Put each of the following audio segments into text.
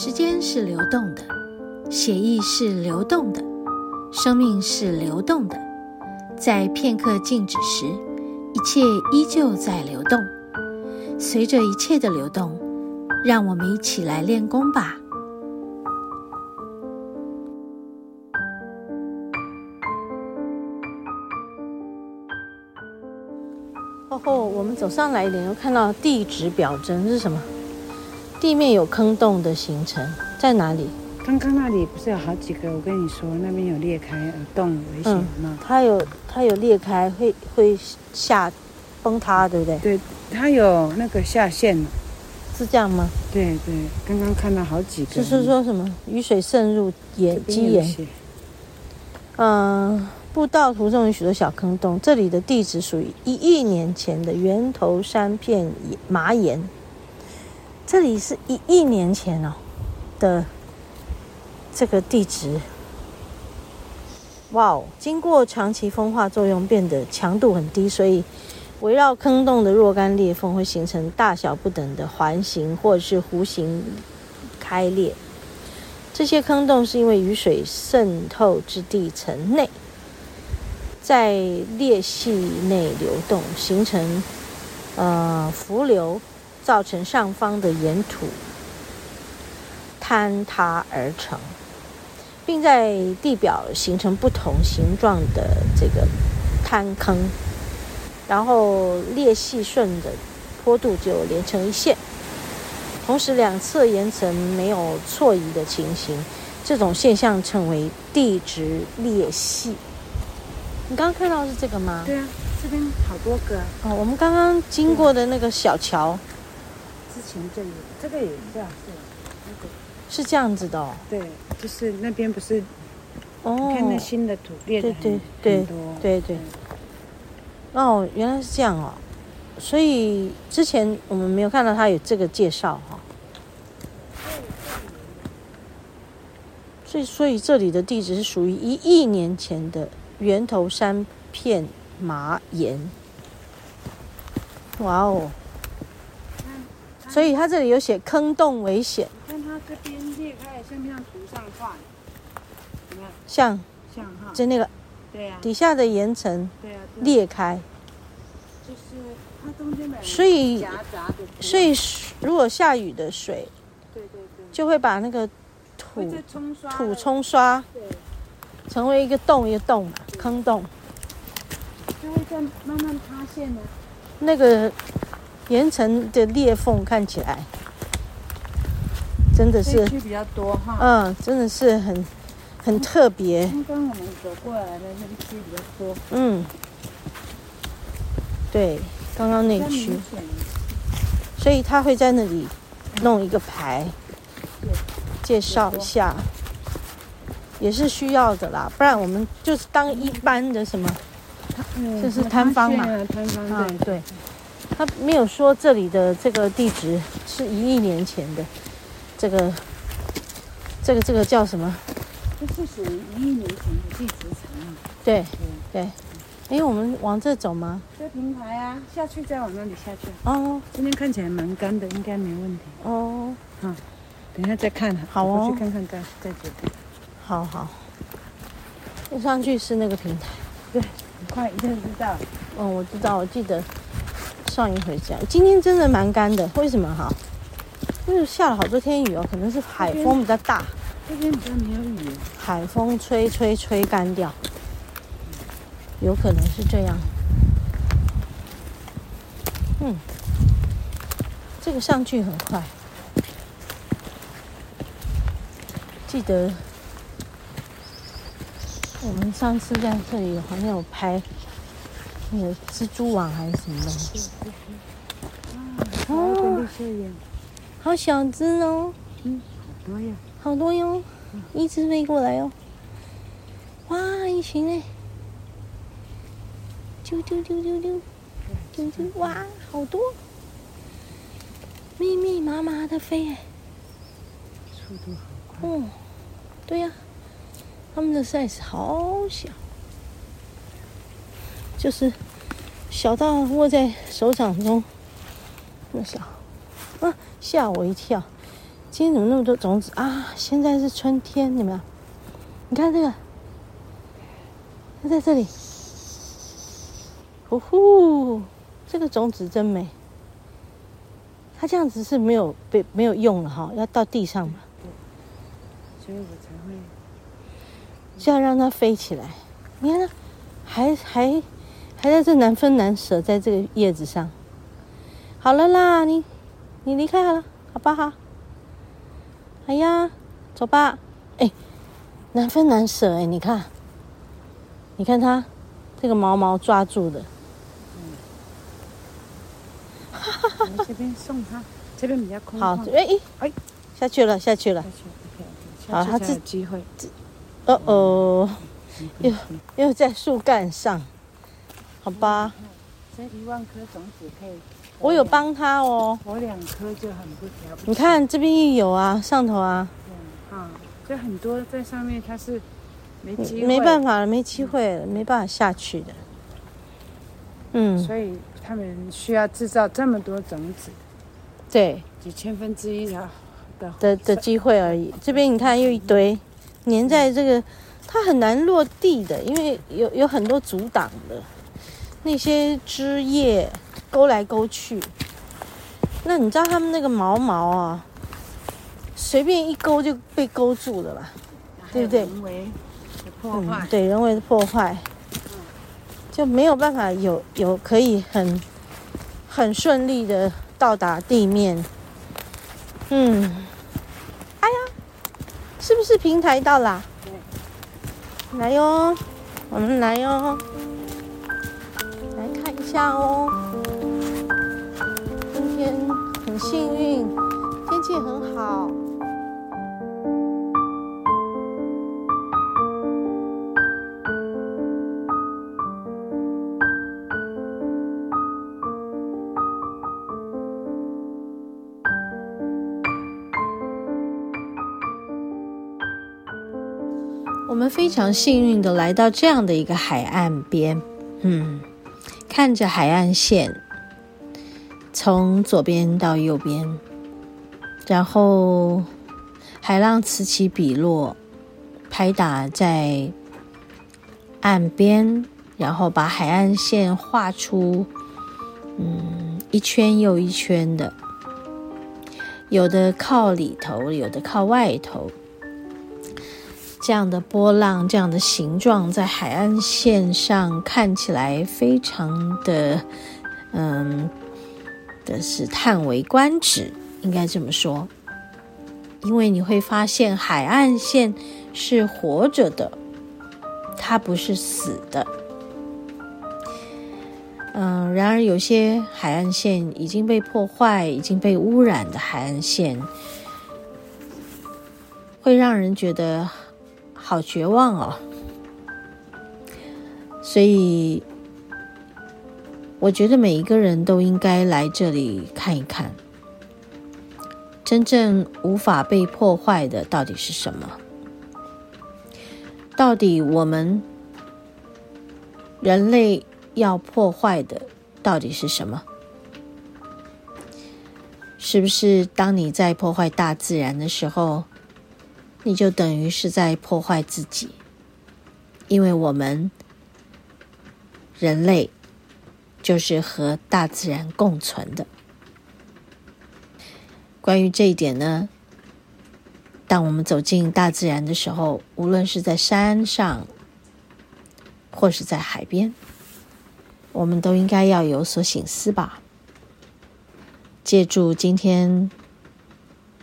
时间是流动的，血液是流动的，生命是流动的。在片刻静止时，一切依旧在流动。随着一切的流动，让我们一起来练功吧。哦吼我们走上来一点，又看到地质表征是什么？地面有坑洞的形成在哪里？刚刚那里不是有好几个？我跟你说，那边有裂开，有洞，危险吗？它有它有裂开，会会下崩塌，对不对？对，它有那个下陷，是这样吗？对对，刚刚看到好几个。就是说什么雨水渗入岩基岩？嗯，步道途中有许多小坑洞，这里的地址属于一亿年前的源头山片麻岩。这里是一亿年前哦的这个地质，哇哦！经过长期风化作用，变得强度很低，所以围绕坑洞的若干裂缝会形成大小不等的环形或者是弧形开裂。这些坑洞是因为雨水渗透至地层内，在裂隙内流动，形成呃浮流。造成上方的岩土坍塌而成，并在地表形成不同形状的这个坍坑，然后裂隙顺着坡度就连成一线，同时两侧岩层没有错移的情形，这种现象称为地质裂隙。你刚刚看到是这个吗？对啊，这边好多个哦。我们刚刚经过的那个小桥。之前这里，这个也这样，是那个是这样子的哦。对，就是那边不是哦，你看那新的土裂的很对对很多，对对。哦，原来是这样哦，所以之前我们没有看到他有这个介绍哈、哦。所以，所以这里的地址是属于一亿年前的源头山片麻岩。哇哦！所以它这里有写坑洞危险。看它这边裂开，像不像图上画？怎么样？像。像哈。就那个。对呀。底下的岩层。对啊。裂开。就是它中间的。所以。所以，如果下雨的水。对对对。就会把那个土冲土冲刷。对。成为一个洞，一个洞嘛，坑洞。就会在慢慢塌陷呢。那个。岩层的裂缝看起来真的是比较多哈，嗯，真的是很很特别。刚刚我们走过来的那个区比较多，嗯，对，刚刚那区，所以他会在那里弄一个牌，介绍一下，也是需要的啦，不然我们就是当一般的什么，就是摊方嘛，摊方，对。对。他没有说这里的这个地址是一亿年前的，这个，这个这个叫什么？这是属于一亿年前的地质层啊。对对，哎、欸，我们往这走吗？这平台啊，下去再往那里下去。哦，今天看起来蛮干的，应该没问题。哦，好，等一下再看。好哦，去看看再再决定。好好，那上去是那个平台。对，很快一定知道。嗯，我知道，我记得。上一回家，今天真的蛮干的，为什么哈？因为下了好多天雨哦，可能是海风比较大。这边比较没有雨。海风吹吹吹干掉，有可能是这样。嗯，这个上去很快。记得我们上次在这里好像有拍。那个蜘蛛网还是什么东西？哦，好小只哦，嗯，好多呀，好多哟，一只飞过来哟，哇，一群嘞，啾啾啾啾啾，啾啾，哇，好多，密密麻麻的飞。哎，速度好快，哦，对呀，它们的 size 好小。就是小到握在手掌中，那么小，啊，吓我一跳！今天怎么那么多种子啊？现在是春天，有没有？你看这个，它在这里。呼呼，这个种子真美。它这样子是没有被没有用了哈，要到地上嘛。所以我才会，就要让它飞起来。你看它，还还还在这难分难舍，在这个叶子上。好了啦，你你离开好了，好不好？哎呀，走吧。哎，难分难舍哎，你看，你看它这个毛毛抓住的。嗯。哈哈哈。这边送它，这边比较空。好，哎哎，下去了，下去了。好，它这机会。哦哦，又又在树干上，好吧。这一万颗种子可以。我有帮他哦。我两颗就很不调。你看这边也有啊，上头啊。嗯啊，就很多在上面，它是没机会。没办法了，没机会了，没办法下去的。嗯。所以他们需要制造这么多种子。对。几千分之一的。的的机会而已。这边你看又一堆，粘在这个，它很难落地的，因为有有很多阻挡的，那些枝叶勾来勾去。那你知道它们那个毛毛啊，随便一勾就被勾住了吧？对不对？人为的破坏。嗯，对，人为的破坏，就没有办法有有可以很很顺利的到达地面。嗯。哎呀是不是平台到啦？对，来哟，我们来哟，下哦。今天很幸运，天气很好。我们非常幸运的来到这样的一个海岸边，嗯，看着海岸线从左边到右边，然后海浪此起彼落，拍打在岸边，然后把海岸线画出，嗯，一圈又一圈的，有的靠里头，有的靠外头。这样的波浪，这样的形状，在海岸线上看起来非常的，嗯，的是叹为观止，应该这么说。因为你会发现，海岸线是活着的，它不是死的。嗯，然而有些海岸线已经被破坏、已经被污染的海岸线，会让人觉得。好绝望哦，所以我觉得每一个人都应该来这里看一看，真正无法被破坏的到底是什么？到底我们人类要破坏的到底是什么？是不是当你在破坏大自然的时候，你就等于是在破坏自己，因为我们人类就是和大自然共存的。关于这一点呢，当我们走进大自然的时候，无论是在山上，或是在海边，我们都应该要有所醒思吧。借助今天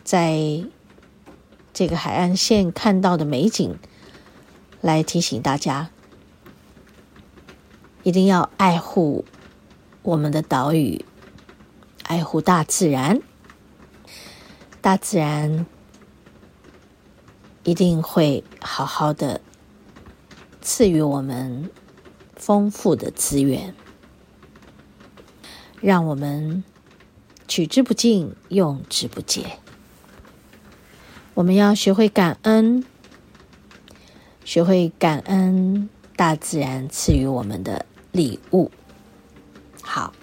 在。这个海岸线看到的美景，来提醒大家，一定要爱护我们的岛屿，爱护大自然。大自然一定会好好的赐予我们丰富的资源，让我们取之不尽，用之不竭。我们要学会感恩，学会感恩大自然赐予我们的礼物。好，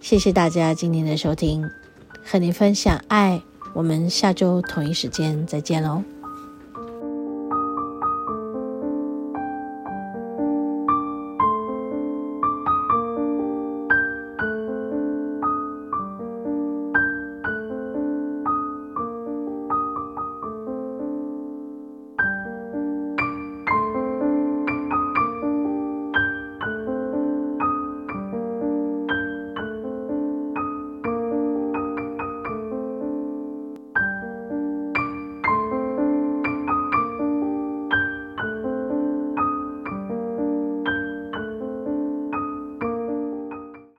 谢谢大家今天的收听，和你分享爱。我们下周同一时间再见喽。